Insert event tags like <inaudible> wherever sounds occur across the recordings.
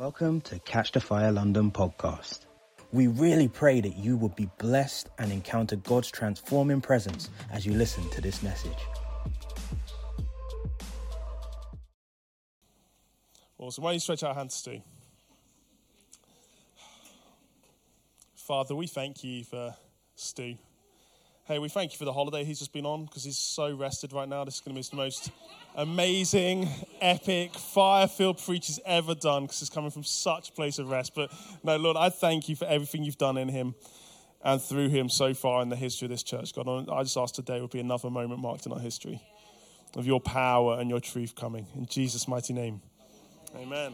Welcome to Catch the Fire London podcast. We really pray that you will be blessed and encounter God's transforming presence as you listen to this message. Awesome. Why don't you stretch our hands to? Stu. Father, we thank you for Stu. Hey, we thank you for the holiday he's just been on because he's so rested right now. This is going to be the most amazing, epic, fire filled preach he's ever done because he's coming from such a place of rest. But no, Lord, I thank you for everything you've done in him and through him so far in the history of this church. God, I just ask today would be another moment marked in our history of your power and your truth coming. In Jesus' mighty name. Amen.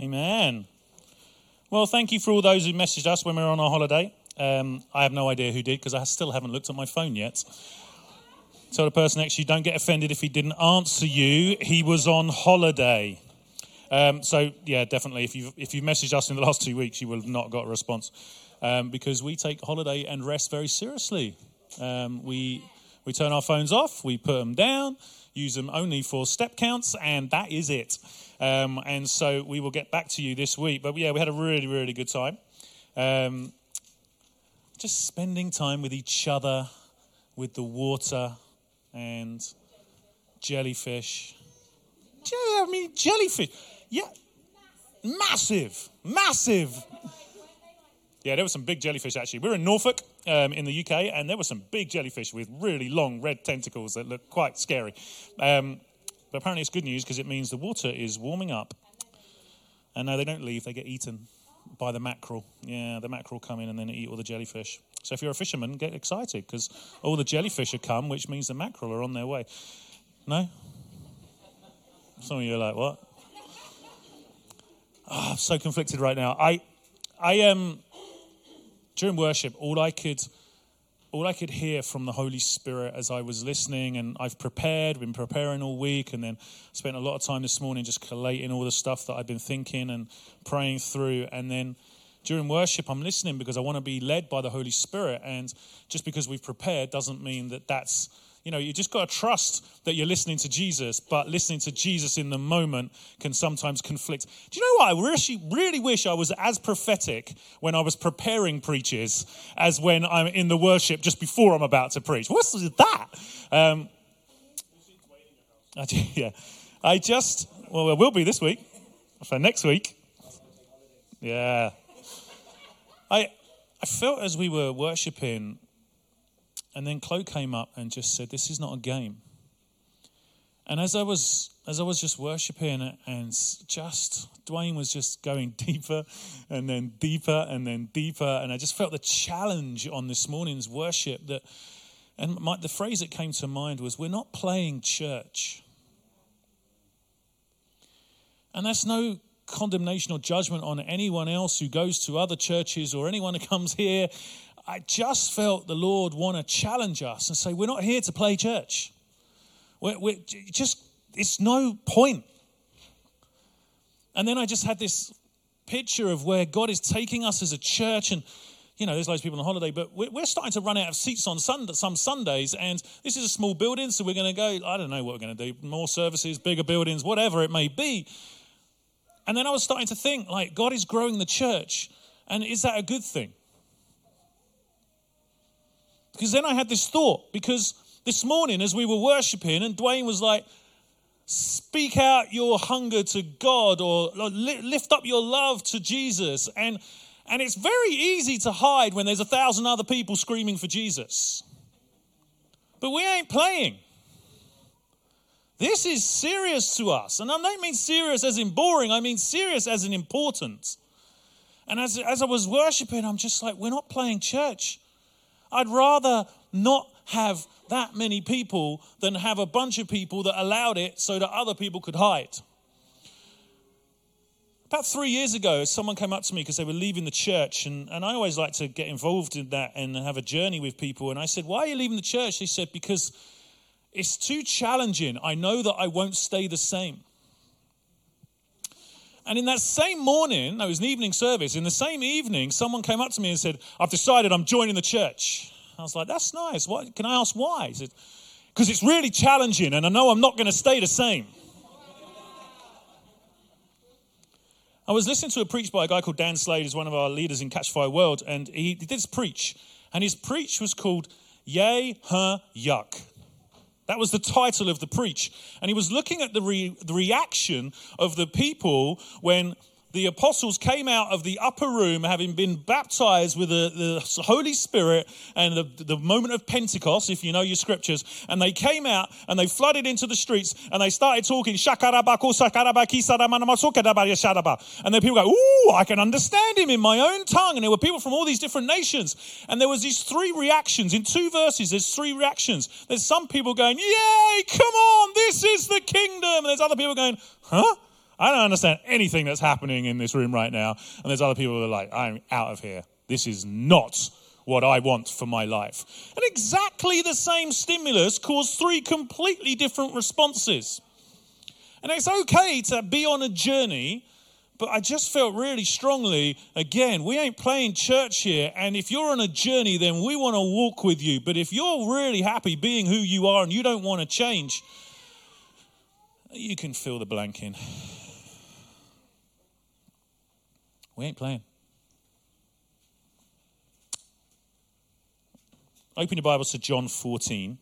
Amen. Well, thank you for all those who messaged us when we were on our holiday. Um, I have no idea who did because I still haven't looked at my phone yet. Tell the person next to you, don't get offended if he didn't answer you. He was on holiday. Um, so yeah, definitely. If you if you messaged us in the last two weeks, you will have not got a response um, because we take holiday and rest very seriously. Um, we we turn our phones off, we put them down, use them only for step counts, and that is it. Um, and so we will get back to you this week. But yeah, we had a really really good time. Um, just spending time with each other, with the water and jellyfish. I mean, jellyfish. Yeah, massive, massive. Yeah, there were some big jellyfish actually. We were in Norfolk um, in the UK, and there were some big jellyfish with really long red tentacles that looked quite scary. Um, but apparently, it's good news because it means the water is warming up. And no, they don't leave, they get eaten by the mackerel. Yeah, the mackerel come in and then eat all the jellyfish. So if you're a fisherman, get excited because all the jellyfish have come, which means the mackerel are on their way. No? Some of you are like, what? Oh, I'm so conflicted right now. I, I am um, during worship. All I could, all I could hear from the Holy Spirit as I was listening, and I've prepared, been preparing all week, and then spent a lot of time this morning just collating all the stuff that I've been thinking and praying through, and then during worship, I'm listening because I want to be led by the Holy Spirit. And just because we've prepared doesn't mean that that's, you know, you just got to trust that you're listening to Jesus, but listening to Jesus in the moment can sometimes conflict. Do you know what? I really, really wish I was as prophetic when I was preparing preaches as when I'm in the worship just before I'm about to preach. What's that? Um, I, <laughs> yeah. I just, well, it will be this week. For next week. Yeah. I, I felt as we were worshipping, and then Chloe came up and just said, This is not a game. And as I was as I was just worshiping and just Dwayne was just going <laughs> deeper and then deeper and then deeper and I just felt the challenge on this morning's worship that and my, the phrase that came to mind was we're not playing church. And that's no condemnation or judgment on anyone else who goes to other churches or anyone who comes here. I just felt the Lord want to challenge us and say, we're not here to play church. We're, we're just, it's no point. And then I just had this picture of where God is taking us as a church and you know, there's loads of people on holiday, but we're starting to run out of seats on Sunday, some Sundays, and this is a small building, so we're going to go, I don't know what we're going to do, more services, bigger buildings, whatever it may be. And then I was starting to think, like, God is growing the church. And is that a good thing? Because then I had this thought, because this morning as we were worshiping, and Dwayne was like, speak out your hunger to God or lift up your love to Jesus. And, and it's very easy to hide when there's a thousand other people screaming for Jesus. But we ain't playing. This is serious to us. And I don't mean serious as in boring, I mean serious as in important. And as, as I was worshiping, I'm just like, we're not playing church. I'd rather not have that many people than have a bunch of people that allowed it so that other people could hide. About three years ago, someone came up to me because they were leaving the church, and, and I always like to get involved in that and have a journey with people. And I said, Why are you leaving the church? They said, Because it's too challenging. I know that I won't stay the same. And in that same morning, that was an evening service, in the same evening, someone came up to me and said, I've decided I'm joining the church. I was like, that's nice. What, can I ask why? He said, because it's really challenging and I know I'm not going to stay the same. I was listening to a preach by a guy called Dan Slade, who's one of our leaders in Catch Fire World, and he, did this preach, and his preach was called Yay, Huh, Yuck. That was the title of the preach. And he was looking at the, re- the reaction of the people when the apostles came out of the upper room having been baptized with the, the Holy Spirit and the, the, moment of Pentecost, if you know your scriptures, and they came out and they flooded into the streets and they started talking, and then people go, Ooh, I can understand him in my own tongue. And there were people from all these different nations. And there was these three reactions. In two verses, there's three reactions. There's some people going, Yay, come on, this is the kingdom. And there's other people going, Huh? I don't understand anything that's happening in this room right now. And there's other people who are like, I'm out of here. This is not what I want for my life. And exactly the same stimulus caused three completely different responses. And it's okay to be on a journey, but I just felt really strongly again, we ain't playing church here. And if you're on a journey, then we want to walk with you. But if you're really happy being who you are and you don't want to change, you can fill the blank in. We ain't playing. Open your Bibles to John 14.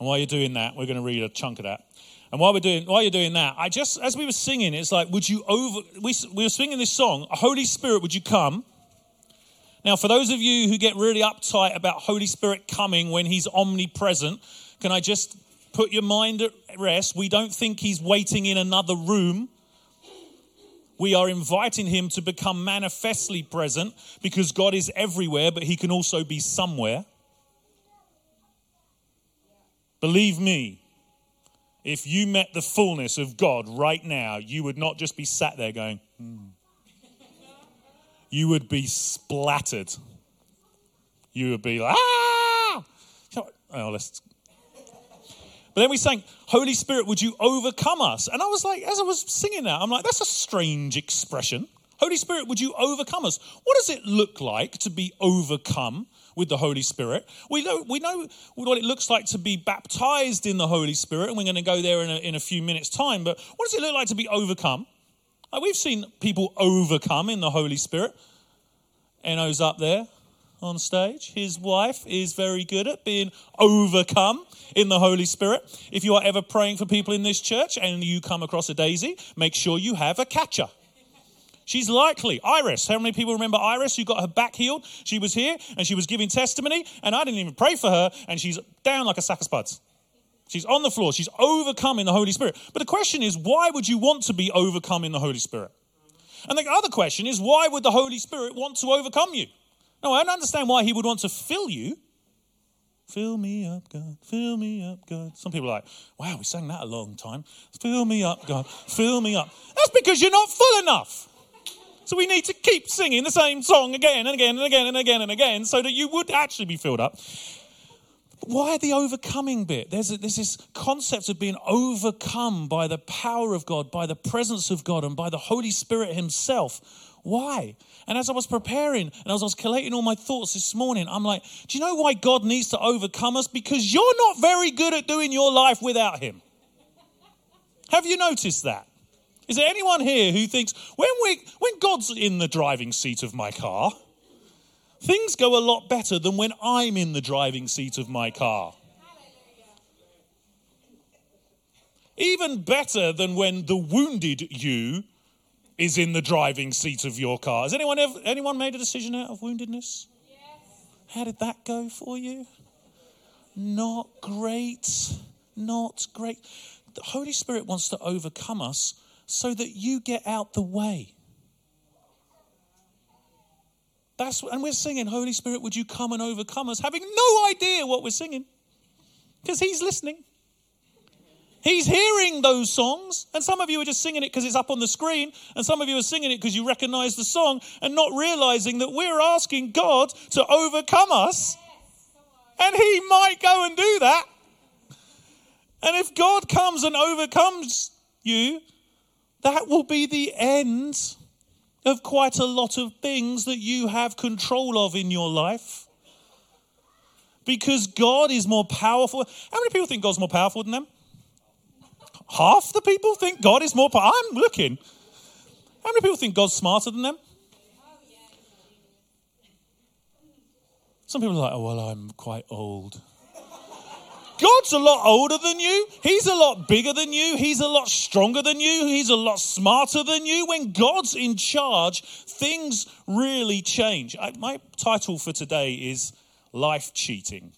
And while you're doing that, we're going to read a chunk of that. And while we're doing, while you're doing that, I just, as we were singing, it's like, would you over, we, we were singing this song, Holy Spirit, would you come? Now, for those of you who get really uptight about Holy Spirit coming when He's omnipresent, can I just put your mind at rest? We don't think He's waiting in another room we are inviting him to become manifestly present because God is everywhere, but he can also be somewhere. Believe me, if you met the fullness of God right now, you would not just be sat there going, hmm. You would be splattered. You would be like, ah! Oh, let's but then we sang, Holy Spirit, would you overcome us? And I was like, as I was singing that, I'm like, that's a strange expression. Holy Spirit, would you overcome us? What does it look like to be overcome with the Holy Spirit? We know, we know what it looks like to be baptized in the Holy Spirit, and we're going to go there in a, in a few minutes' time. But what does it look like to be overcome? Like we've seen people overcome in the Holy Spirit. Eno's up there on stage. His wife is very good at being overcome in the Holy Spirit. If you are ever praying for people in this church and you come across a daisy, make sure you have a catcher. She's likely. Iris. How many people remember Iris who got her back healed? She was here and she was giving testimony, and I didn't even pray for her, and she's down like a sack of spuds. She's on the floor. She's overcome in the Holy Spirit. But the question is, why would you want to be overcome in the Holy Spirit? And the other question is, why would the Holy Spirit want to overcome you? No, I don't understand why he would want to fill you. Fill me up, God. Fill me up, God. Some people are like, wow, we sang that a long time. Fill me up, God. Fill me up. That's because you're not full enough. So we need to keep singing the same song again and again and again and again and again so that you would actually be filled up. Why the overcoming bit? There's, a, there's this concept of being overcome by the power of God, by the presence of God, and by the Holy Spirit Himself. Why? And as I was preparing and as I was collating all my thoughts this morning, I'm like, do you know why God needs to overcome us? Because you're not very good at doing your life without Him. Have you noticed that? Is there anyone here who thinks when we when God's in the driving seat of my car, things go a lot better than when I'm in the driving seat of my car? Even better than when the wounded you is in the driving seat of your car. Has anyone ever, anyone made a decision out of woundedness? Yes. How did that go for you? Not great. Not great. The Holy Spirit wants to overcome us so that you get out the way. That's and we're singing, Holy Spirit, would you come and overcome us? Having no idea what we're singing. Because he's listening. He's hearing those songs, and some of you are just singing it because it's up on the screen, and some of you are singing it because you recognize the song and not realizing that we're asking God to overcome us, and He might go and do that. And if God comes and overcomes you, that will be the end of quite a lot of things that you have control of in your life. Because God is more powerful. How many people think God's more powerful than them? Half the people think God is more powerful. I'm looking. How many people think God's smarter than them? Some people are like, oh, well, I'm quite old. God's a lot older than you. He's a lot bigger than you. He's a lot stronger than you. He's a lot smarter than you. When God's in charge, things really change. I, my title for today is Life Cheating.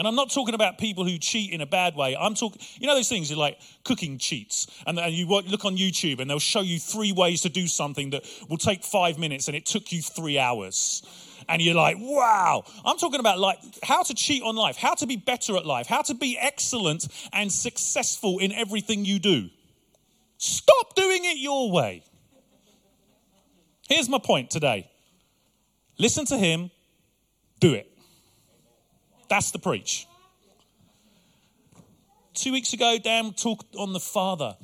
And I'm not talking about people who cheat in a bad way. I'm talking, you know, those things are like cooking cheats. And, and you look on YouTube and they'll show you three ways to do something that will take five minutes and it took you three hours and you're like, wow. I'm talking about like how to cheat on life, how to be better at life, how to be excellent and successful in everything you do. Stop doing it your way. Here's my point today listen to him, do it. That's the preach. Two weeks ago, Dan talked on the Father.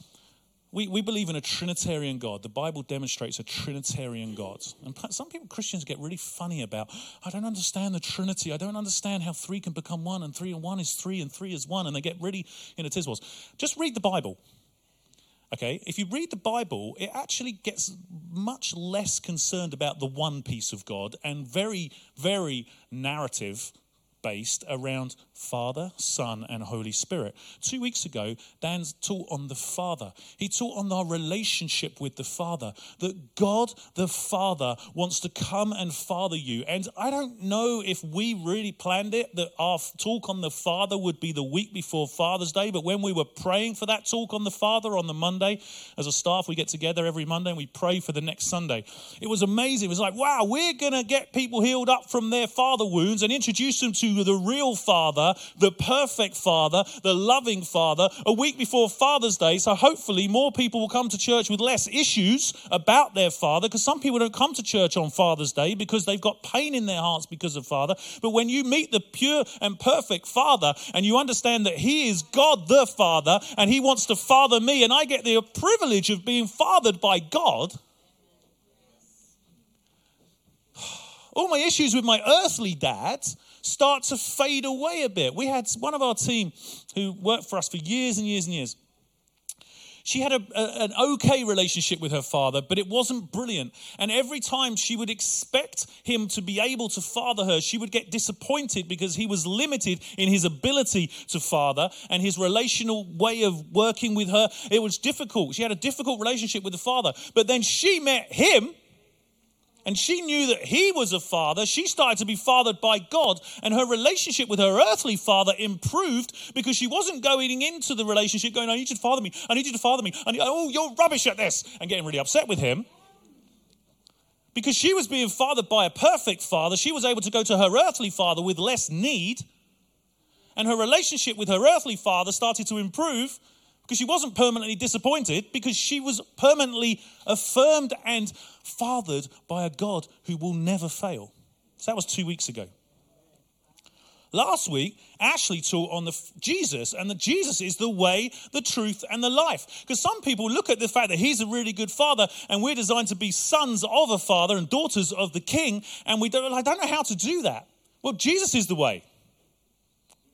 We, we believe in a Trinitarian God. The Bible demonstrates a Trinitarian God. And some people, Christians, get really funny about, I don't understand the Trinity. I don't understand how three can become one, and three and one is three, and three is one. And they get really in a tiswas. Just read the Bible. Okay, if you read the Bible, it actually gets much less concerned about the one piece of God and very, very narrative based around Father, Son, and Holy Spirit. Two weeks ago, Dan taught on the Father. He taught on our relationship with the Father, that God the Father wants to come and father you. And I don't know if we really planned it that our talk on the Father would be the week before Father's Day, but when we were praying for that talk on the Father on the Monday, as a staff, we get together every Monday and we pray for the next Sunday. It was amazing. It was like, wow, we're going to get people healed up from their father wounds and introduce them to the real Father, the perfect Father, the loving Father, a week before Father's Day. So hopefully, more people will come to church with less issues about their Father, because some people don't come to church on Father's Day because they've got pain in their hearts because of Father. But when you meet the pure and perfect Father and you understand that He is God the Father and He wants to father me, and I get the privilege of being fathered by God. <sighs> All my issues with my earthly dad start to fade away a bit. We had one of our team who worked for us for years and years and years. She had a, a, an okay relationship with her father, but it wasn't brilliant. And every time she would expect him to be able to father her, she would get disappointed because he was limited in his ability to father and his relational way of working with her. It was difficult. She had a difficult relationship with the father. But then she met him and she knew that he was a father. She started to be fathered by God, and her relationship with her earthly father improved because she wasn't going into the relationship going, I need you to father me, I need you to father me, and oh, you're rubbish at this, and getting really upset with him. Because she was being fathered by a perfect father, she was able to go to her earthly father with less need, and her relationship with her earthly father started to improve because she wasn't permanently disappointed because she was permanently affirmed and fathered by a God who will never fail. So that was two weeks ago. Last week, Ashley taught on the Jesus, and that Jesus is the way, the truth, and the life. Because some people look at the fact that he's a really good father, and we're designed to be sons of a father and daughters of the king, and we don't, I don't know how to do that. Well, Jesus is the way.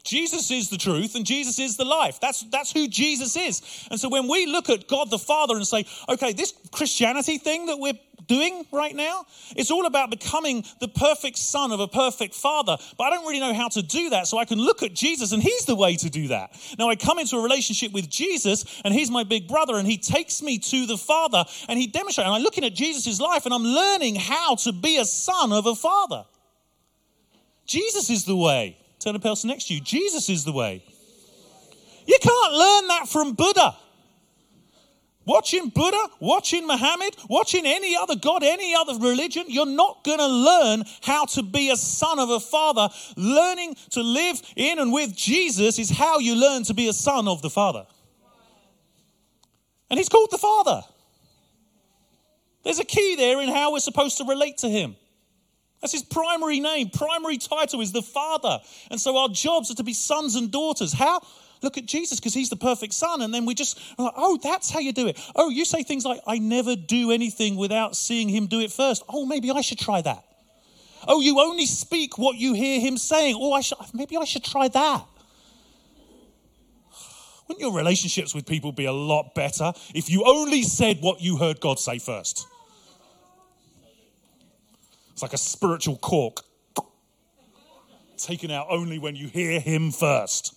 Jesus is the truth and Jesus is the life. That's, that's who Jesus is. And so when we look at God the Father and say, okay, this Christianity thing that we're doing right now, it's all about becoming the perfect son of a perfect father. But I don't really know how to do that. So I can look at Jesus and he's the way to do that. Now I come into a relationship with Jesus and he's my big brother and he takes me to the Father and he demonstrates. And I'm looking at Jesus' life and I'm learning how to be a son of a father. Jesus is the way. Tell the person next to you, Jesus is the way. You can't learn that from Buddha. Watching Buddha, watching Muhammad, watching any other God, any other religion, you're not going to learn how to be a son of a father. Learning to live in and with Jesus is how you learn to be a son of the Father. And he's called the Father. There's a key there in how we're supposed to relate to him. That's his primary name. Primary title is the Father. And so our jobs are to be sons and daughters. How? Look at Jesus because he's the perfect son. And then we just, like, oh, that's how you do it. Oh, you say things like, I never do anything without seeing him do it first. Oh, maybe I should try that. Oh, you only speak what you hear him saying. Oh, I should, maybe I should try that. Wouldn't your relationships with people be a lot better if you only said what you heard God say first? It's like a spiritual cork taken out only when you hear Him first.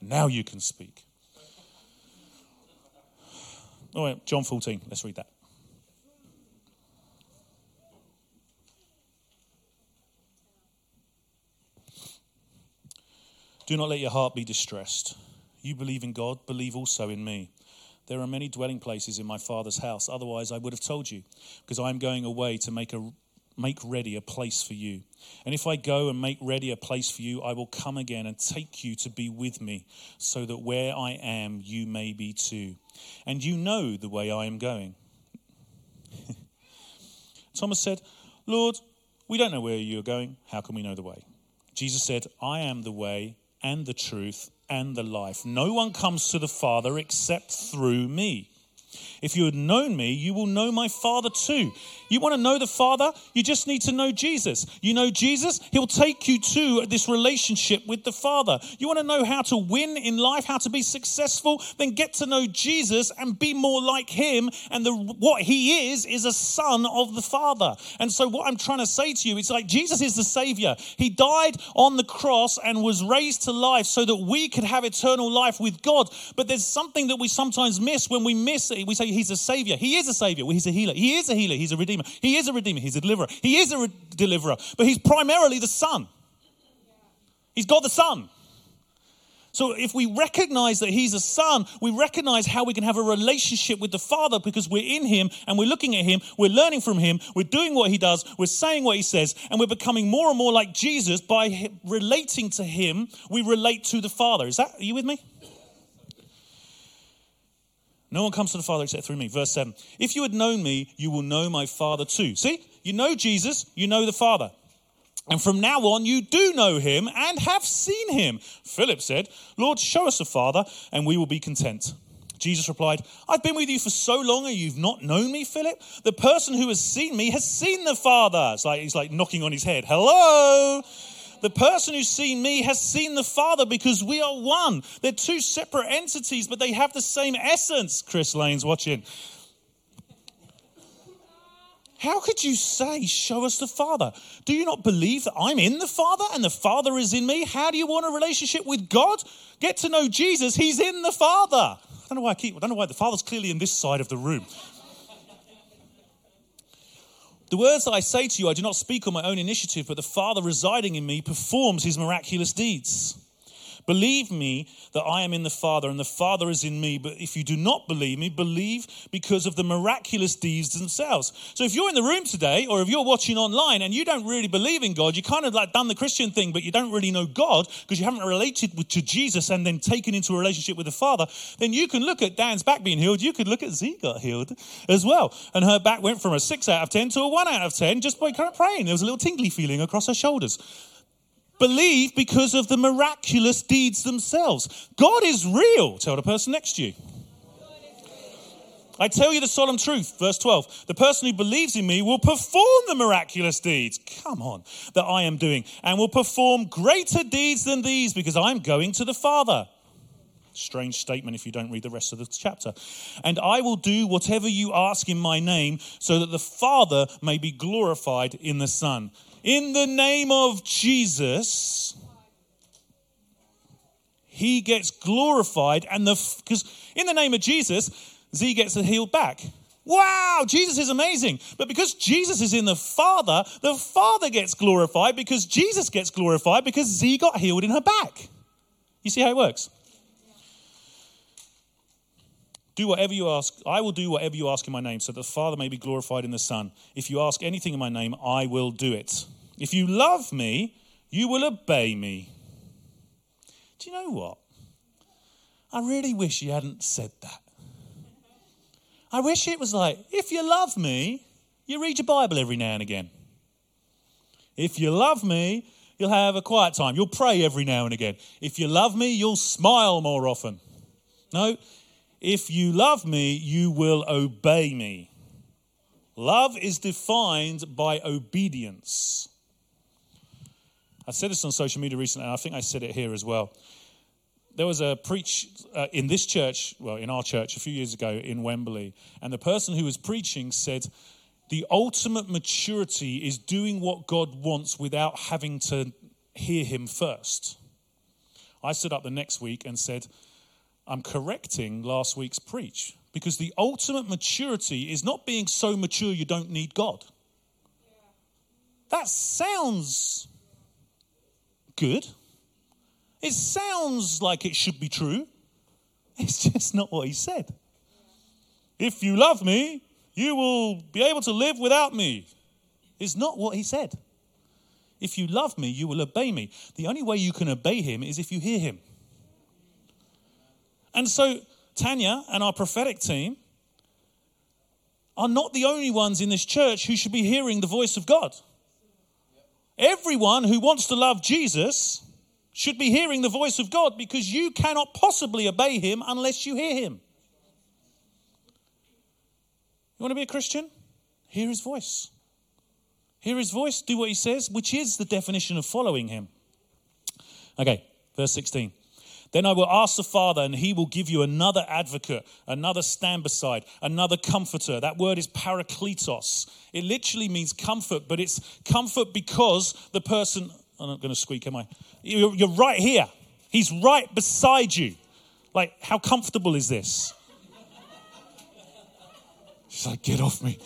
Now you can speak. All right, John 14, let's read that. Do not let your heart be distressed. You believe in God, believe also in me. There are many dwelling places in my Father's house. Otherwise, I would have told you, because I am going away to make, a, make ready a place for you. And if I go and make ready a place for you, I will come again and take you to be with me, so that where I am, you may be too. And you know the way I am going. <laughs> Thomas said, Lord, we don't know where you're going. How can we know the way? Jesus said, I am the way and the truth and the life. No one comes to the Father except through me. If you had known me, you will know my Father too. You want to know the Father? You just need to know Jesus. You know Jesus? He'll take you to this relationship with the Father. You want to know how to win in life, how to be successful? Then get to know Jesus and be more like Him. And the, what He is, is a son of the Father. And so, what I'm trying to say to you, it's like Jesus is the Savior. He died on the cross and was raised to life so that we could have eternal life with God. But there's something that we sometimes miss when we miss. We say, He's a Savior. He is a Savior. He's a healer. He is a healer. He's a redeemer. He is a redeemer. He's a deliverer. He is a re- deliverer. But he's primarily the Son. He's God the Son. So if we recognize that he's a son, we recognize how we can have a relationship with the Father because we're in him and we're looking at him, we're learning from him, we're doing what he does, we're saying what he says, and we're becoming more and more like Jesus by relating to him. We relate to the Father. Is that are you with me? No one comes to the Father except through me. Verse 7. If you had known me, you will know my Father too. See, you know Jesus, you know the Father. And from now on, you do know him and have seen him. Philip said, Lord, show us the Father, and we will be content. Jesus replied, I've been with you for so long and you've not known me, Philip? The person who has seen me has seen the Father. It's like he's like knocking on his head. Hello? The person who's seen me has seen the Father because we are one. They're two separate entities, but they have the same essence. Chris Lane's watching. How could you say, Show us the Father? Do you not believe that I'm in the Father and the Father is in me? How do you want a relationship with God? Get to know Jesus, He's in the Father. I don't know why I keep, I don't know why the Father's clearly in this side of the room. The words that I say to you, I do not speak on my own initiative, but the Father residing in me performs his miraculous deeds. Believe me that I am in the Father and the Father is in me. But if you do not believe me, believe because of the miraculous deeds themselves. So if you're in the room today or if you're watching online and you don't really believe in God, you kind of like done the Christian thing, but you don't really know God because you haven't related with, to Jesus and then taken into a relationship with the Father, then you can look at Dan's back being healed. You could look at Z got healed as well. And her back went from a six out of 10 to a one out of 10 just by kind of praying. There was a little tingly feeling across her shoulders believe because of the miraculous deeds themselves. God is real. Tell the person next to you. I tell you the solemn truth, verse 12. The person who believes in me will perform the miraculous deeds, come on, that I am doing, and will perform greater deeds than these because I'm going to the Father. Strange statement if you don't read the rest of the chapter. And I will do whatever you ask in my name so that the Father may be glorified in the Son in the name of Jesus, he gets glorified, and the because in the name of Jesus, Z gets healed back. Wow, Jesus is amazing. But because Jesus is in the Father, the Father gets glorified because Jesus gets glorified because Z got healed in her back. You see how it works? Do whatever you ask. I will do whatever you ask in my name, so that the Father may be glorified in the Son. If you ask anything in my name, I will do it. If you love me, you will obey me. Do you know what? I really wish you hadn't said that. I wish it was like, if you love me, you read your Bible every now and again. If you love me, you'll have a quiet time. You'll pray every now and again. If you love me, you'll smile more often. No, if you love me, you will obey me. Love is defined by obedience. I said this on social media recently, and I think I said it here as well. there was a preach uh, in this church, well, in our church a few years ago in Wembley, and the person who was preaching said, The ultimate maturity is doing what God wants without having to hear Him first. I stood up the next week and said, I'm correcting last week's preach because the ultimate maturity is not being so mature you don't need God. That sounds good. It sounds like it should be true. It's <laughs> just not what he said. If you love me, you will be able to live without me. It's not what he said. If you love me, you will obey me. The only way you can obey him is if you hear him. And so, Tanya and our prophetic team are not the only ones in this church who should be hearing the voice of God. Everyone who wants to love Jesus should be hearing the voice of God because you cannot possibly obey him unless you hear him. You want to be a Christian? Hear his voice. Hear his voice, do what he says, which is the definition of following him. Okay, verse 16. Then I will ask the Father, and he will give you another advocate, another stand beside, another comforter. That word is parakletos. It literally means comfort, but it's comfort because the person, I'm not going to squeak, am I? You're, you're right here. He's right beside you. Like, how comfortable is this? She's like, get off me.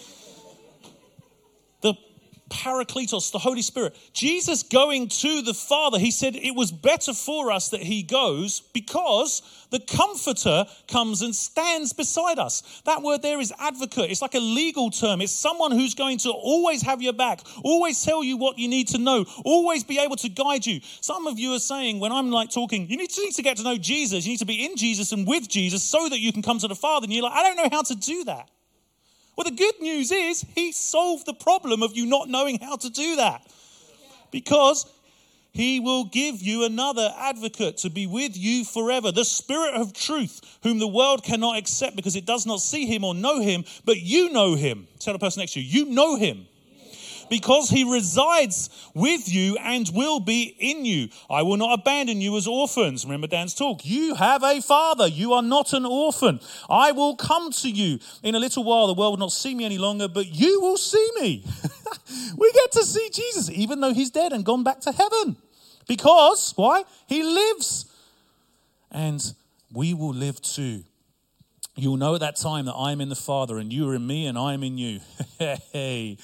Parakletos, the Holy Spirit. Jesus going to the Father, he said it was better for us that he goes because the Comforter comes and stands beside us. That word there is advocate. It's like a legal term. It's someone who's going to always have your back, always tell you what you need to know, always be able to guide you. Some of you are saying, when I'm like talking, you need to, need to get to know Jesus, you need to be in Jesus and with Jesus so that you can come to the Father. And you're like, I don't know how to do that. Well, the good news is he solved the problem of you not knowing how to do that. Because he will give you another advocate to be with you forever, the Spirit of truth, whom the world cannot accept because it does not see him or know him, but you know him. Tell the person next to you, you know him because he resides with you and will be in you. I will not abandon you as orphans. Remember Dan's talk. You have a father. You are not an orphan. I will come to you. In a little while, the world will not see me any longer, but you will see me. <laughs> we get to see Jesus, even though he's dead and gone back to heaven. Because, why? He lives. And we will live too. You'll know at that time that I am in the Father, and you are in me, and I am in you. <laughs> hey.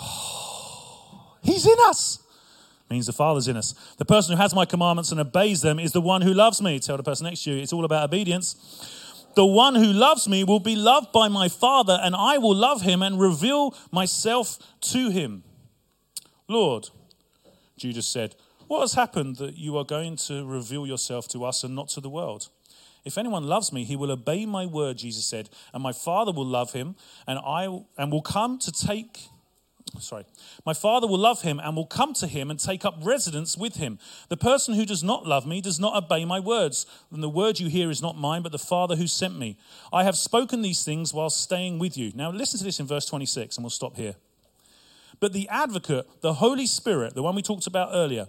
<gasps> He's in us. Means the Father's in us. The person who has my commandments and obeys them is the one who loves me. Tell the person next to you, it's all about obedience. The one who loves me will be loved by my Father, and I will love him and reveal myself to him. Lord, Judas said, What has happened that you are going to reveal yourself to us and not to the world? If anyone loves me, he will obey my word, Jesus said, and my Father will love him, and I and will come to take sorry, my Father will love him and will come to him and take up residence with him. The person who does not love me does not obey my words. And the word you hear is not mine, but the Father who sent me. I have spoken these things while staying with you. Now, listen to this in verse 26, and we'll stop here. But the advocate, the Holy Spirit, the one we talked about earlier,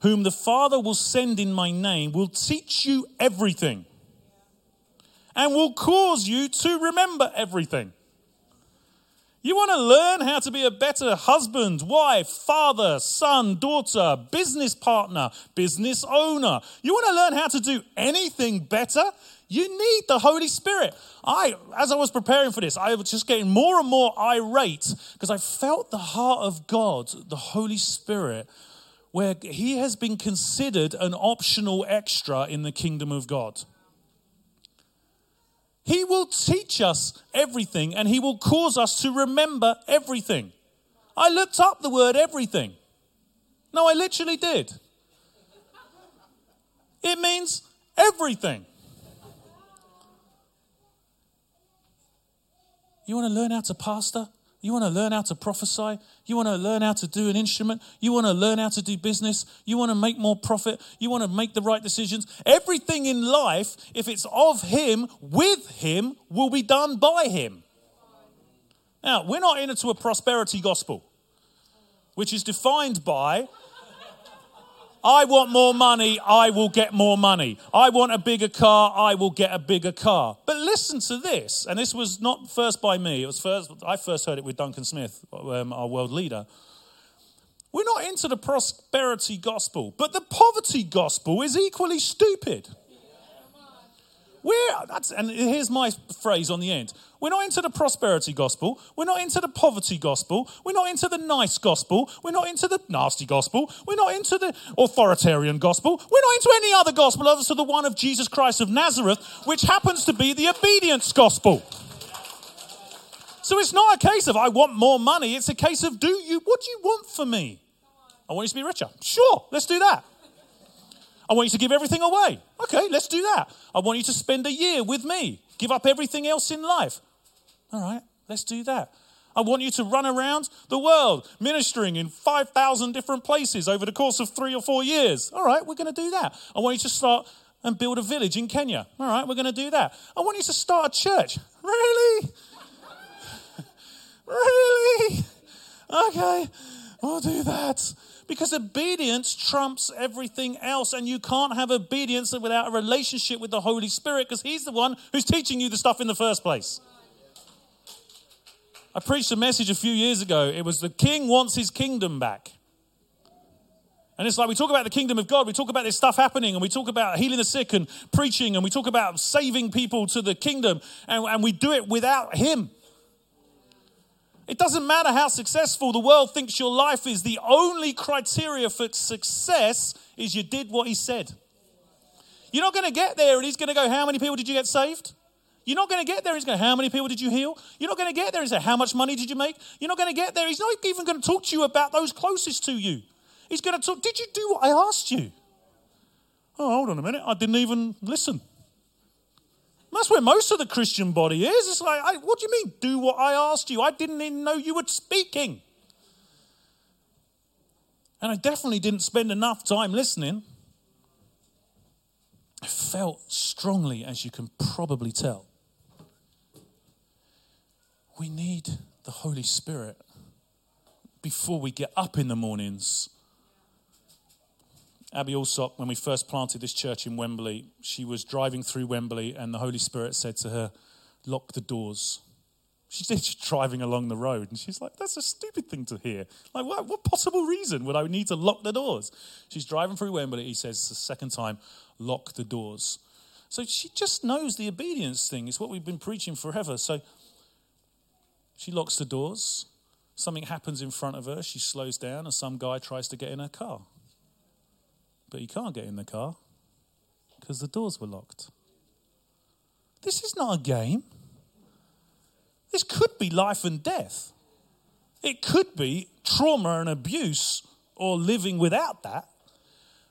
whom the Father will send in my name, will teach you everything and will cause you to remember everything. You want to learn how to be a better husband, wife, father, son, daughter, business partner, business owner. You want to learn how to do anything better? You need the Holy Spirit. I, as I was preparing for this, I was just getting more and more irate because I felt the heart of God, the Holy Spirit, where He has been considered an optional extra in the kingdom of God. He will teach us everything and He will cause us to remember everything. I looked up the word everything. No, I literally did. It means everything. You want to learn how to pastor? You want to learn how to prophesy? You want to learn how to do an instrument? You want to learn how to do business? You want to make more profit? You want to make the right decisions? Everything in life, if it's of Him, with Him, will be done by Him. Now, we're not into a prosperity gospel, which is defined by I want more money, I will get more money. I want a bigger car, I will get a bigger car. But listen to this, and this was not first by me, it was first, I first heard it with Duncan Smith, um, our world leader. We're not into the prosperity gospel, but the poverty gospel is equally stupid. We're, and here's my phrase on the end. We're not into the prosperity gospel. We're not into the poverty gospel. We're not into the nice gospel. We're not into the nasty gospel. We're not into the authoritarian gospel. We're not into any other gospel other than the one of Jesus Christ of Nazareth, which happens to be the obedience gospel. So it's not a case of I want more money. It's a case of do you what do you want for me? I want you to be richer. Sure, let's do that. I want you to give everything away. Okay, let's do that. I want you to spend a year with me. Give up everything else in life. All right, let's do that. I want you to run around the world ministering in 5,000 different places over the course of three or four years. All right, we're going to do that. I want you to start and build a village in Kenya. All right, we're going to do that. I want you to start a church. Really? <laughs> really? Okay, we'll do that. Because obedience trumps everything else, and you can't have obedience without a relationship with the Holy Spirit because He's the one who's teaching you the stuff in the first place. I preached a message a few years ago. It was the king wants his kingdom back. And it's like we talk about the kingdom of God, we talk about this stuff happening, and we talk about healing the sick and preaching, and we talk about saving people to the kingdom, and, and we do it without Him. It doesn't matter how successful the world thinks your life is, the only criteria for success is you did what he said. You're not going to get there and he's going to go, How many people did you get saved? You're not going to get there. He's going, How many people did you heal? You're not going to get there and say, How much money did you make? You're not going to get there. He's not even going to talk to you about those closest to you. He's going to talk, Did you do what I asked you? Oh, hold on a minute. I didn't even listen. That's where most of the Christian body is. It's like, I, what do you mean, do what I asked you? I didn't even know you were speaking. And I definitely didn't spend enough time listening. I felt strongly, as you can probably tell. We need the Holy Spirit before we get up in the mornings Abby Allsop, when we first planted this church in Wembley, she was driving through Wembley and the Holy Spirit said to her, Lock the doors. She's driving along the road and she's like, That's a stupid thing to hear. Like, what, what possible reason would I need to lock the doors? She's driving through Wembley. He says, the second time, lock the doors. So she just knows the obedience thing. It's what we've been preaching forever. So she locks the doors. Something happens in front of her. She slows down, and some guy tries to get in her car but he can't get in the car because the doors were locked. This is not a game. This could be life and death. It could be trauma and abuse or living without that.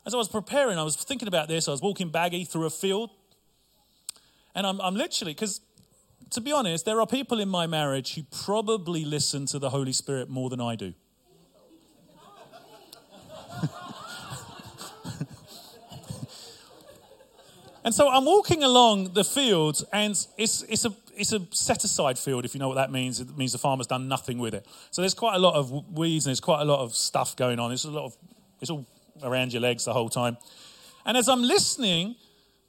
As I was preparing, I was thinking about this. I was walking baggy through a field. And I'm, I'm literally, because to be honest, there are people in my marriage who probably listen to the Holy Spirit more than I do. And so I'm walking along the field, and it's, it's, a, it's a set aside field, if you know what that means. It means the farmer's done nothing with it. So there's quite a lot of weeds and there's quite a lot of stuff going on. It's a lot of, it's all around your legs the whole time. And as I'm listening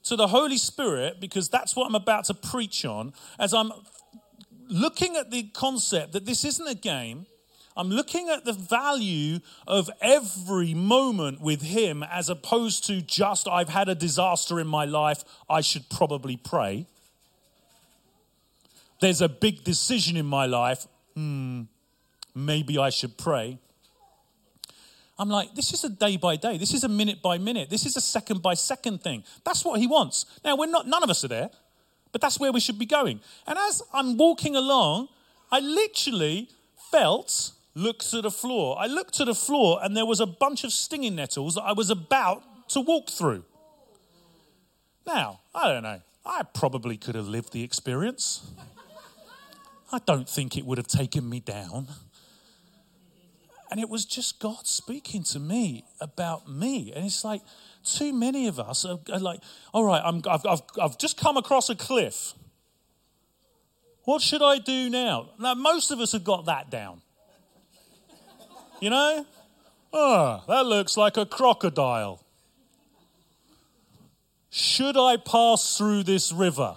to the Holy Spirit, because that's what I'm about to preach on, as I'm looking at the concept that this isn't a game, I'm looking at the value of every moment with Him as opposed to just, I've had a disaster in my life, I should probably pray. There's a big decision in my life, hmm, maybe I should pray. I'm like, this is a day by day. This is a minute by minute. This is a second by second thing. That's what he wants. Now, we're not, none of us are there, but that's where we should be going. And as I'm walking along, I literally felt look to the floor. I looked to the floor and there was a bunch of stinging nettles that I was about to walk through. Now, I don't know. I probably could have lived the experience. I don't think it would have taken me down. And it was just God speaking to me about me. And it's like, too many of us are, are like, all right, I'm, I've, I've, I've just come across a cliff. What should I do now? Now, most of us have got that down. You know? Ah, that looks like a crocodile. Should I pass through this river?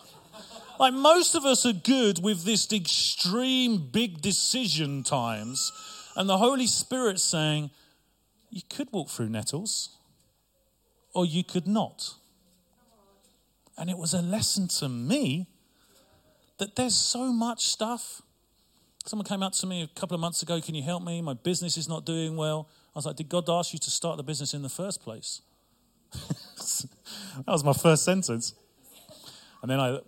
Like most of us are good with this extreme big decision times, and the Holy Spirit saying, You could walk through nettles, or you could not. And it was a lesson to me that there's so much stuff. Someone came up to me a couple of months ago, Can you help me? My business is not doing well. I was like, Did God ask you to start the business in the first place? <laughs> that was my first sentence. And then I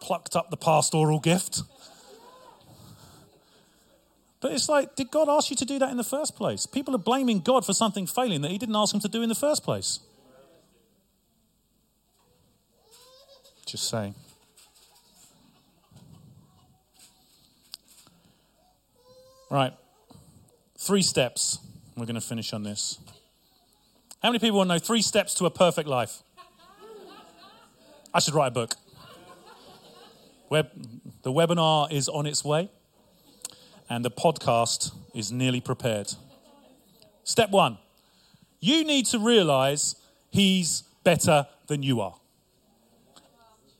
plucked up the pastoral gift. But it's like, did God ask you to do that in the first place? People are blaming God for something failing that He didn't ask them to do in the first place. Just saying. Right. Three steps. We're going to finish on this. How many people want to know three steps to a perfect life? I should write a book. Web, the webinar is on its way, and the podcast is nearly prepared. Step one you need to realize he's better than you are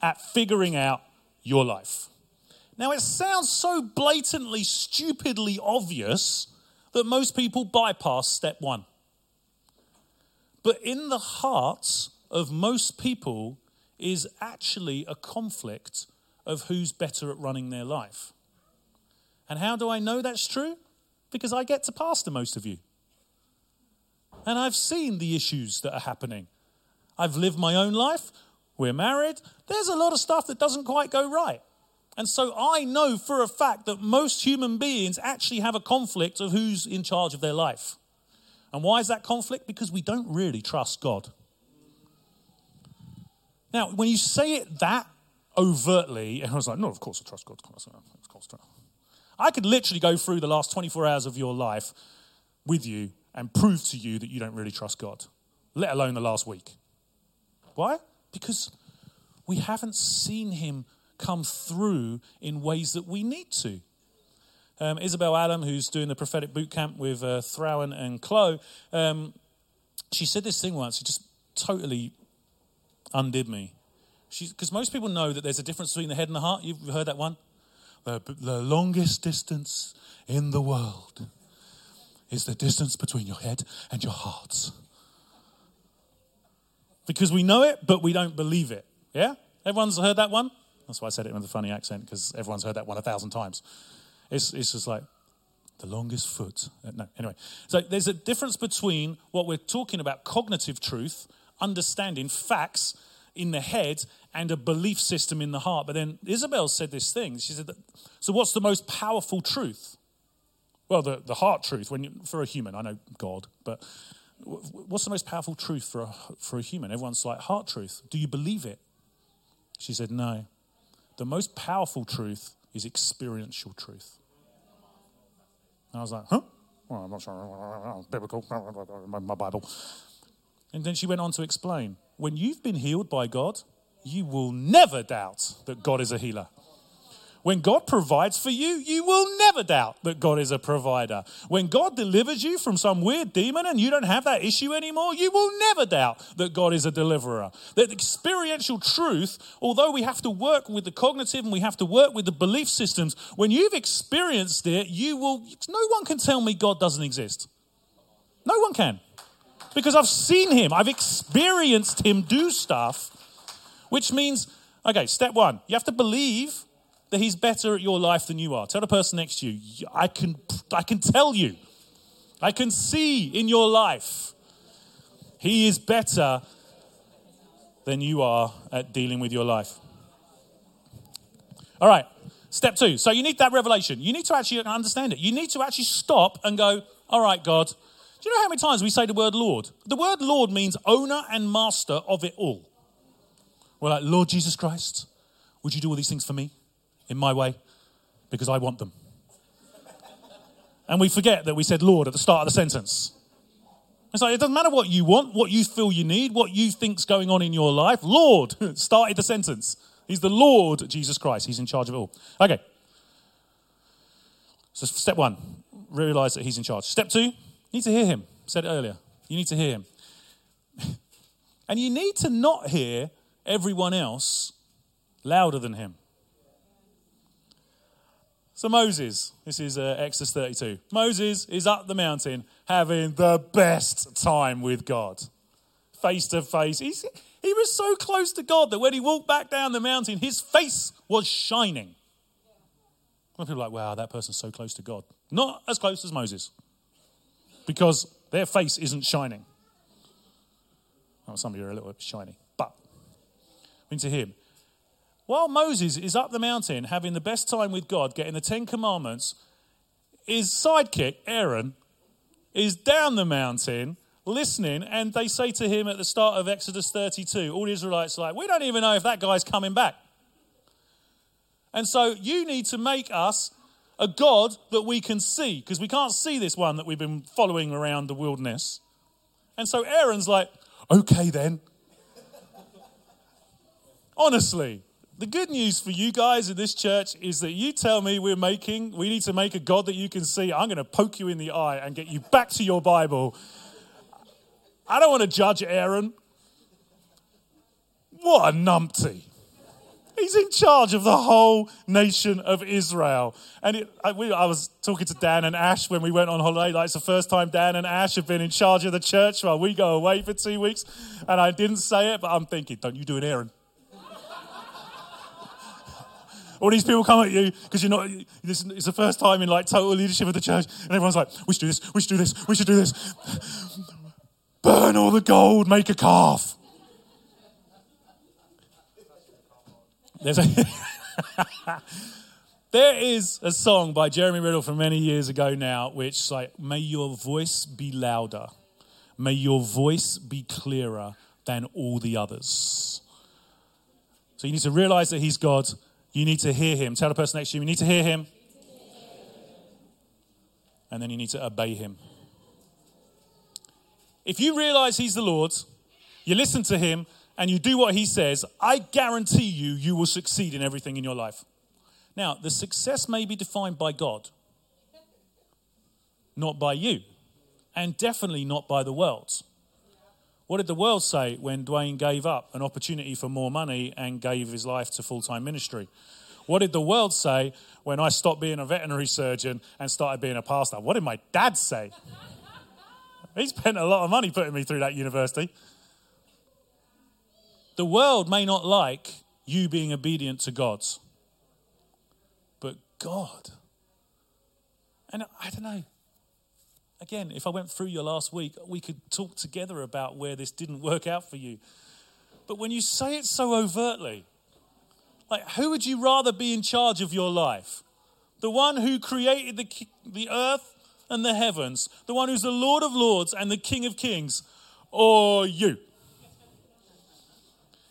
at figuring out your life. Now, it sounds so blatantly, stupidly obvious that most people bypass step one. But in the hearts of most people is actually a conflict of who's better at running their life. And how do I know that's true? Because I get to pastor most of you. And I've seen the issues that are happening. I've lived my own life. We're married. There's a lot of stuff that doesn't quite go right. And so I know for a fact that most human beings actually have a conflict of who's in charge of their life. And why is that conflict? Because we don't really trust God. Now, when you say it that overtly, and I was like, no, of course I trust God. I could literally go through the last 24 hours of your life with you and prove to you that you don't really trust God, let alone the last week. Why? Because we haven't seen Him come through in ways that we need to. Um, Isabel Adam, who's doing the prophetic boot camp with uh, Throwan and Chloe, um, she said this thing once. It just totally undid me. Because most people know that there's a difference between the head and the heart. You've heard that one? The, the longest distance in the world is the distance between your head and your heart. Because we know it, but we don't believe it. Yeah? Everyone's heard that one? That's why I said it with a funny accent, because everyone's heard that one a thousand times. It's, it's just like, the longest foot. Uh, no, anyway. So there's a difference between what we're talking about cognitive truth, understanding facts, in the head and a belief system in the heart. But then Isabel said this thing. She said, So, what's the most powerful truth? Well, the, the heart truth when you, for a human. I know God, but what's the most powerful truth for a, for a human? Everyone's like, heart truth. Do you believe it? She said, No. The most powerful truth is experiential truth. And I was like, Huh? Well, I'm not sure. <laughs> Biblical, <laughs> my Bible. And then she went on to explain when you've been healed by God, you will never doubt that God is a healer. When God provides for you, you will never doubt that God is a provider. When God delivers you from some weird demon and you don't have that issue anymore, you will never doubt that God is a deliverer. That experiential truth, although we have to work with the cognitive and we have to work with the belief systems, when you've experienced it, you will, no one can tell me God doesn't exist. No one can because I've seen him, I've experienced him do stuff, which means, okay, step one, you have to believe that he's better at your life than you are. Tell the person next to you, I can, I can tell you, I can see in your life, he is better than you are at dealing with your life. All right, step two. So you need that revelation. You need to actually understand it. You need to actually stop and go, all right, God, do you know how many times we say the word Lord? The word Lord means owner and master of it all. We're like, Lord Jesus Christ, would you do all these things for me in my way? Because I want them. and we forget that we said Lord at the start of the sentence. It's like, it doesn't matter what you want, what you feel you need, what you think's going on in your life. Lord <laughs> started the sentence. He's the Lord Jesus Christ. He's in charge of it all. Okay. So, step one, realize that He's in charge. Step two, you need to hear him. Said it earlier. You need to hear him. <laughs> and you need to not hear everyone else louder than him. So, Moses, this is uh, Exodus 32. Moses is up the mountain having the best time with God. Face to face. He's, he was so close to God that when he walked back down the mountain, his face was shining. And people are like, wow, that person's so close to God. Not as close as Moses, because their face isn't shining. Well, some of you are a little bit shiny, but into him. While Moses is up the mountain having the best time with God, getting the Ten Commandments, his sidekick, Aaron, is down the mountain listening, and they say to him at the start of Exodus 32, all the Israelites are like, We don't even know if that guy's coming back. And so you need to make us a God that we can see, because we can't see this one that we've been following around the wilderness. And so Aaron's like, Okay then. Honestly, the good news for you guys in this church is that you tell me we're making, we need to make a God that you can see. I'm going to poke you in the eye and get you back to your Bible. I don't want to judge Aaron. What a numpty. He's in charge of the whole nation of Israel. And it, I, we, I, was talking to Dan and Ash when we went on holiday. Like, it's the first time Dan and Ash have been in charge of the church while we go away for two weeks. And I didn't say it, but I'm thinking, don't you do it, Aaron. All these people come at you because you're not, this, it's the first time in like total leadership of the church, and everyone's like, we should do this, we should do this, we should do this. Burn all the gold, make a calf. There's a <laughs> there is a song by Jeremy Riddle from many years ago now, which like, may your voice be louder, may your voice be clearer than all the others. So you need to realize that he's God you need to hear him. Tell the person next to you, you need to hear him. And then you need to obey him. If you realize he's the Lord, you listen to him, and you do what he says, I guarantee you, you will succeed in everything in your life. Now, the success may be defined by God, not by you, and definitely not by the world. What did the world say when Dwayne gave up an opportunity for more money and gave his life to full time ministry? What did the world say when I stopped being a veterinary surgeon and started being a pastor? What did my dad say? he spent a lot of money putting me through that university. The world may not like you being obedient to God, but God. And I don't know again, if I went through your last week, we could talk together about where this didn't work out for you. But when you say it so overtly, like, who would you rather be in charge of your life? The one who created the, the earth and the heavens, the one who's the Lord of lords and the King of kings, or you?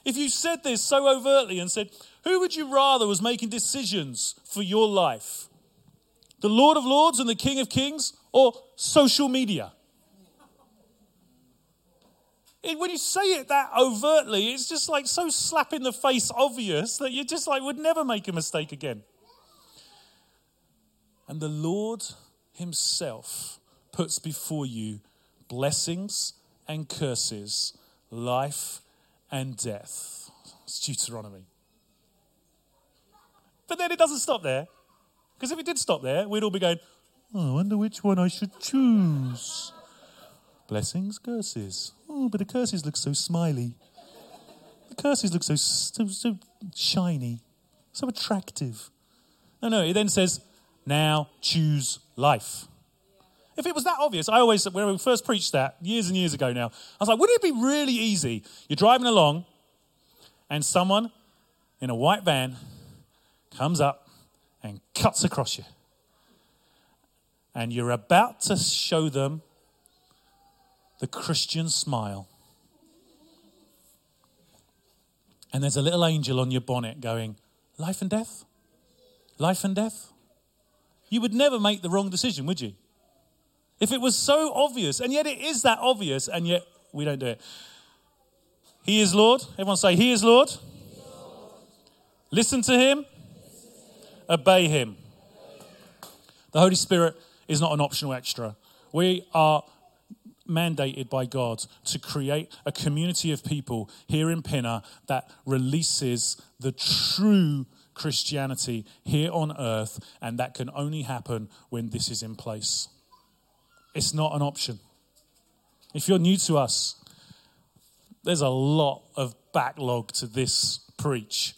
If you said this so overtly and said, who would you rather was making decisions for your life? The Lord of lords and the King of kings, or social media. when you say it that overtly, it's just like so slap in the face obvious that you just like would never make a mistake again. And the Lord Himself puts before you blessings and curses, life and death. It's Deuteronomy. But then it doesn't stop there. Because if it did stop there, we'd all be going, Oh, I wonder which one I should choose. Blessings, curses. Oh, but the curses look so smiley. The curses look so, so, so shiny, so attractive. No, no, it then says, now choose life. If it was that obvious, I always, when we first preached that years and years ago now, I was like, wouldn't it be really easy? You're driving along and someone in a white van comes up and cuts across you and you're about to show them the Christian smile. And there's a little angel on your bonnet going, Life and death? Life and death? You would never make the wrong decision, would you? If it was so obvious, and yet it is that obvious, and yet we don't do it. He is Lord. Everyone say, He is Lord. Listen to Him, obey Him. The Holy Spirit is not an optional extra. We are mandated by God to create a community of people here in Pinner that releases the true Christianity here on earth, and that can only happen when this is in place. It's not an option. If you're new to us, there's a lot of backlog to this preach.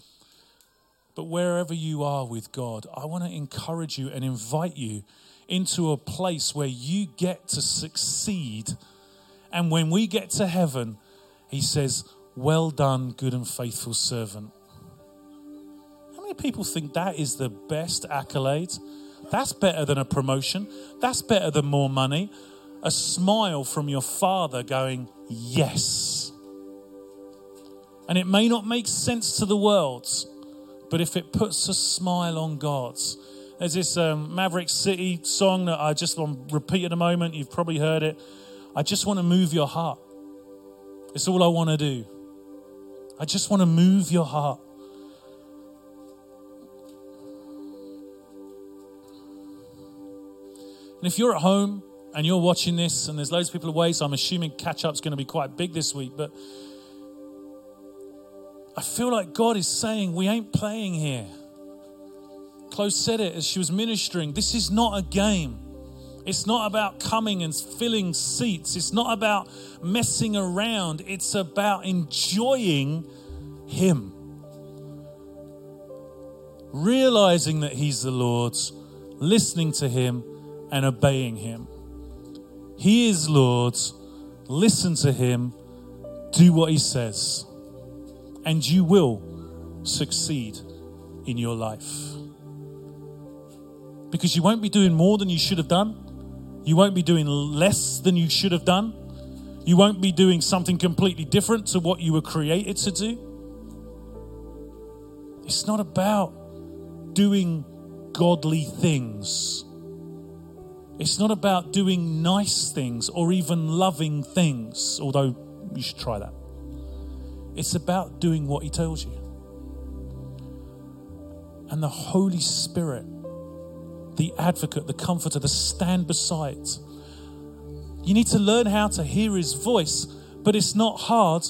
But wherever you are with God, I want to encourage you and invite you into a place where you get to succeed. And when we get to heaven, He says, Well done, good and faithful servant. How many people think that is the best accolade? That's better than a promotion. That's better than more money. A smile from your father going, Yes. And it may not make sense to the world, but if it puts a smile on God's, there's this um, Maverick City song that I just want to repeat at the moment. You've probably heard it. I just want to move your heart. It's all I want to do. I just want to move your heart. And if you're at home and you're watching this, and there's loads of people away, so I'm assuming catch up's going to be quite big this week, but I feel like God is saying, We ain't playing here. Chloe said it as she was ministering. This is not a game. It's not about coming and filling seats. It's not about messing around. It's about enjoying Him. Realizing that He's the Lord's, listening to Him, and obeying Him. He is Lord's. Listen to Him. Do what He says. And you will succeed in your life. Because you won't be doing more than you should have done. You won't be doing less than you should have done. You won't be doing something completely different to what you were created to do. It's not about doing godly things. It's not about doing nice things or even loving things, although you should try that. It's about doing what He tells you. And the Holy Spirit the advocate, the comforter, the stand beside. You need to learn how to hear his voice, but it's not hard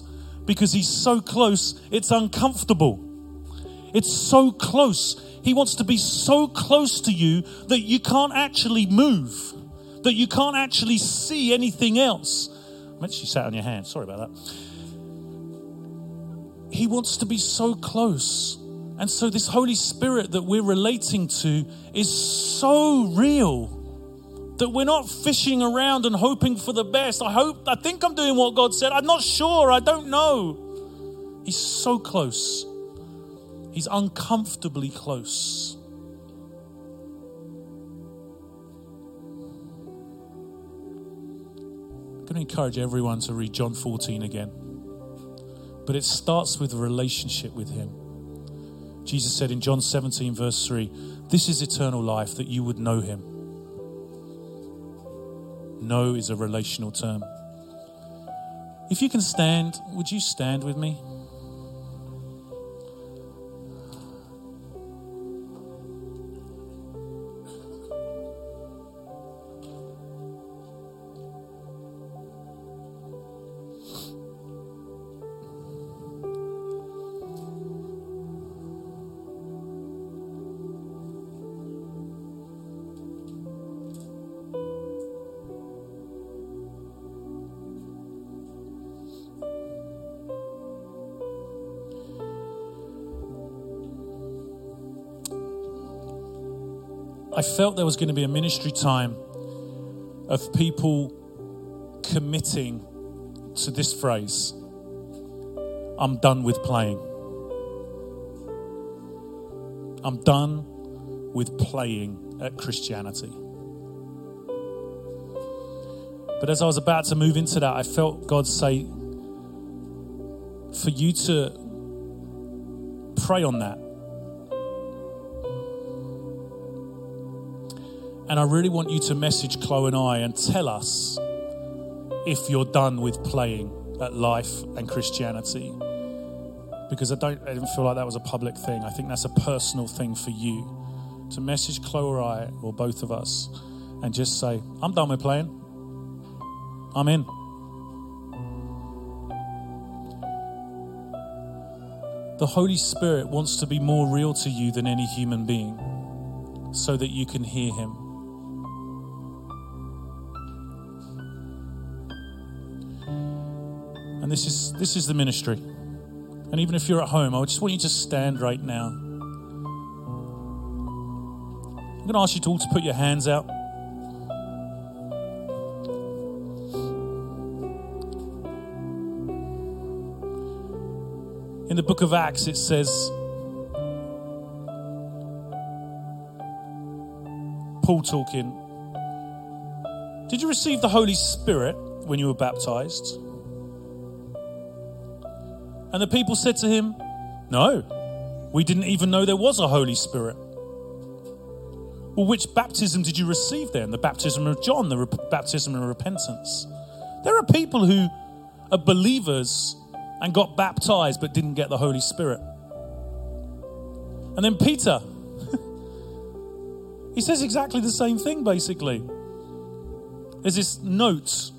because he's so close, it's uncomfortable. It's so close. He wants to be so close to you that you can't actually move, that you can't actually see anything else. I meant you sat on your hand. Sorry about that. He wants to be so close and so, this Holy Spirit that we're relating to is so real that we're not fishing around and hoping for the best. I hope, I think I'm doing what God said. I'm not sure. I don't know. He's so close, He's uncomfortably close. I'm going to encourage everyone to read John 14 again. But it starts with a relationship with Him. Jesus said in John 17, verse 3, This is eternal life, that you would know him. Know is a relational term. If you can stand, would you stand with me? Felt there was going to be a ministry time of people committing to this phrase I'm done with playing. I'm done with playing at Christianity. But as I was about to move into that, I felt God say, for you to pray on that And I really want you to message Chloe and I and tell us if you're done with playing at life and Christianity. Because I don't I didn't feel like that was a public thing. I think that's a personal thing for you to message Chloe or I or both of us and just say, I'm done with playing. I'm in. The Holy Spirit wants to be more real to you than any human being so that you can hear Him. And this is, this is the ministry. And even if you're at home, I just want you to stand right now. I'm going to ask you to all to put your hands out. In the book of Acts, it says, Paul talking, Did you receive the Holy Spirit when you were baptized? And the people said to him, No, we didn't even know there was a Holy Spirit. Well, which baptism did you receive then? The baptism of John, the re- baptism of repentance. There are people who are believers and got baptized but didn't get the Holy Spirit. And then Peter, <laughs> he says exactly the same thing basically. There's this note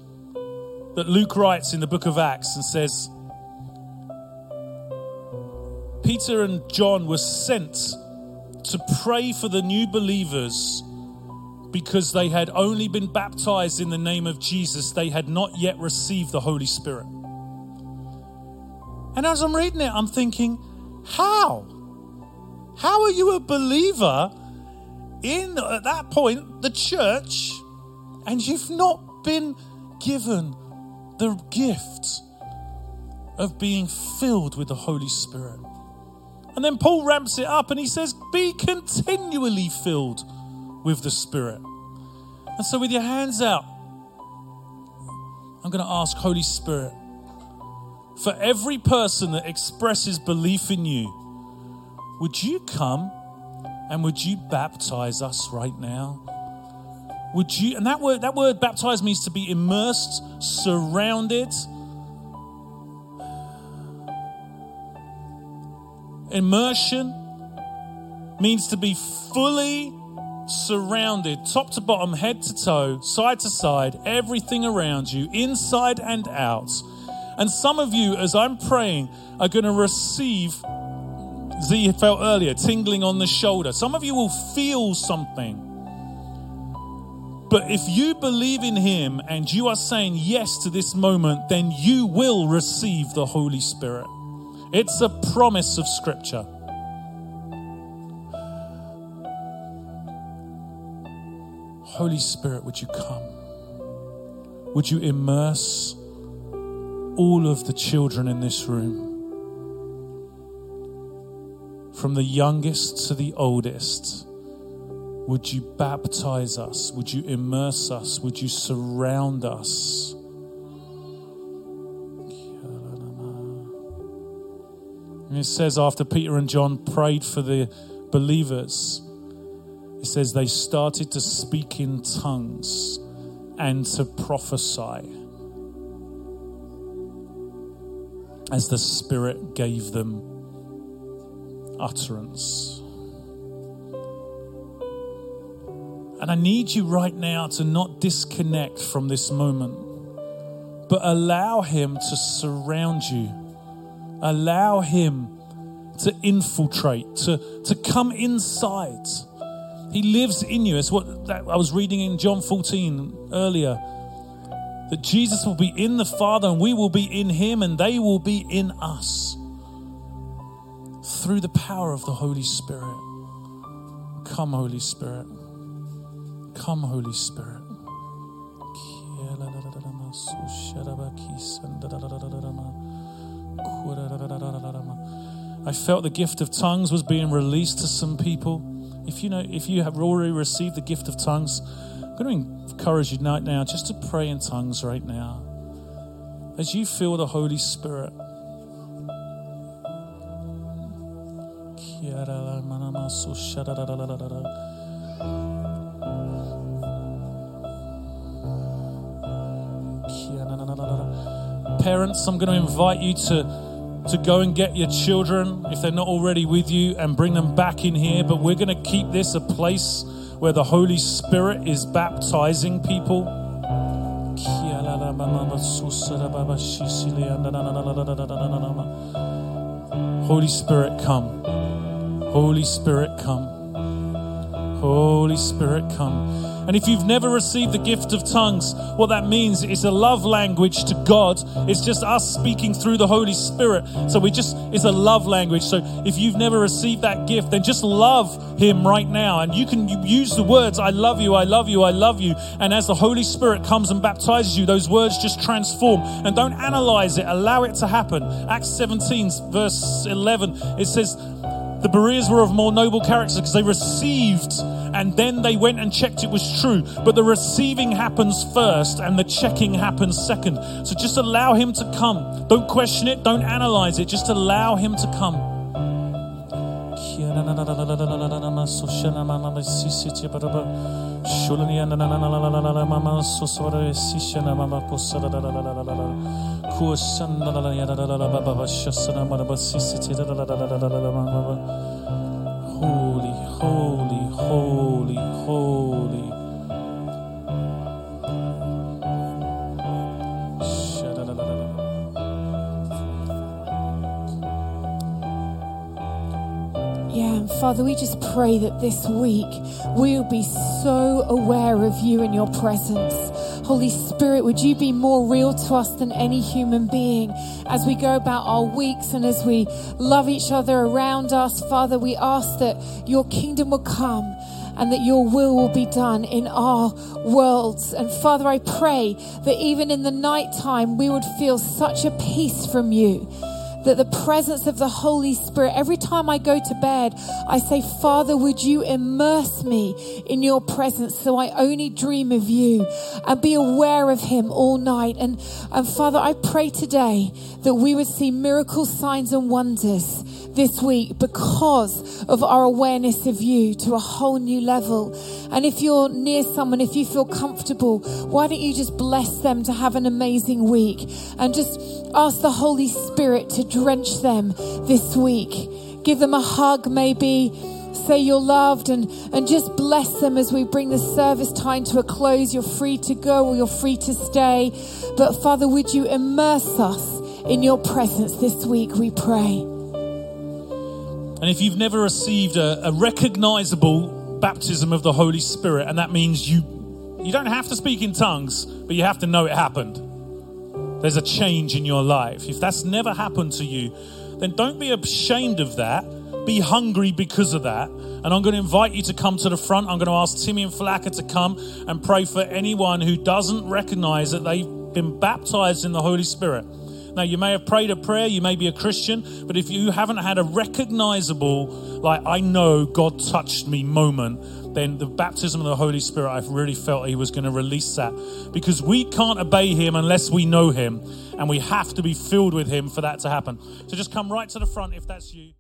that Luke writes in the book of Acts and says, Peter and John were sent to pray for the new believers because they had only been baptized in the name of Jesus. They had not yet received the Holy Spirit. And as I'm reading it, I'm thinking, how? How are you a believer in, at that point, the church, and you've not been given the gift of being filled with the Holy Spirit? And then Paul ramps it up and he says, Be continually filled with the Spirit. And so, with your hands out, I'm going to ask Holy Spirit, for every person that expresses belief in you, would you come and would you baptize us right now? Would you, and that word, that word baptize means to be immersed, surrounded. Immersion means to be fully surrounded, top to bottom, head to toe, side to side, everything around you, inside and out. And some of you, as I'm praying, are going to receive, Z felt earlier, tingling on the shoulder. Some of you will feel something. But if you believe in Him and you are saying yes to this moment, then you will receive the Holy Spirit. It's a promise of Scripture. Holy Spirit, would you come? Would you immerse all of the children in this room? From the youngest to the oldest, would you baptize us? Would you immerse us? Would you surround us? And it says after Peter and John prayed for the believers, it says they started to speak in tongues and to prophesy as the Spirit gave them utterance. And I need you right now to not disconnect from this moment, but allow Him to surround you. Allow Him to infiltrate, to, to come inside. He lives in you. It's what that, I was reading in John 14 earlier. That Jesus will be in the Father and we will be in Him and they will be in us through the power of the Holy Spirit. Come, Holy Spirit. Come, Holy Spirit. I felt the gift of tongues was being released to some people. If you know, if you have already received the gift of tongues, I'm going to encourage you right now just to pray in tongues right now. As you feel the Holy Spirit. Parents, I'm going to invite you to, to go and get your children, if they're not already with you, and bring them back in here. But we're going to keep this a place where the Holy Spirit is baptizing people. Holy Spirit, come. Holy Spirit, come. Holy Spirit, come. And if you've never received the gift of tongues, what that means is a love language to God. It's just us speaking through the Holy Spirit. So we just, it's a love language. So if you've never received that gift, then just love Him right now. And you can use the words, I love you, I love you, I love you. And as the Holy Spirit comes and baptizes you, those words just transform. And don't analyze it, allow it to happen. Acts 17, verse 11, it says, the Bereans were of more noble character because they received and then they went and checked it was true. But the receiving happens first and the checking happens second. So just allow him to come. Don't question it, don't analyze it, just allow him to come. Holy, holy, holy, holy. Yeah, Father, we just pray that this week we'll be so aware of you and your presence. Holy Spirit, would you be more real to us than any human being as we go about our weeks and as we love each other around us? Father, we ask that your kingdom will come and that your will will be done in our worlds. And Father, I pray that even in the night time, we would feel such a peace from you that the presence of the Holy Spirit, every time I go to bed, I say, Father, would you immerse me in your presence so I only dream of you and be aware of him all night. And, and Father, I pray today that we would see miracles, signs, and wonders this week because of our awareness of you to a whole new level. And if you're near someone, if you feel comfortable, why don't you just bless them to have an amazing week and just ask the Holy Spirit to drench them this week. Give them a hug, maybe say you're loved and, and just bless them as we bring the service time to a close. You're free to go or you're free to stay. But Father, would you immerse us in your presence this week, we pray. And if you've never received a, a recognizable baptism of the Holy Spirit, and that means you you don't have to speak in tongues, but you have to know it happened. There's a change in your life. If that's never happened to you, then don't be ashamed of that. Be hungry because of that. And I'm going to invite you to come to the front. I'm going to ask Timmy and Falaka to come and pray for anyone who doesn't recognize that they've been baptized in the Holy Spirit. Now, you may have prayed a prayer, you may be a Christian, but if you haven't had a recognizable, like, I know God touched me moment, then the baptism of the Holy Spirit, I've really felt He was going to release that. Because we can't obey Him unless we know Him, and we have to be filled with Him for that to happen. So just come right to the front if that's you.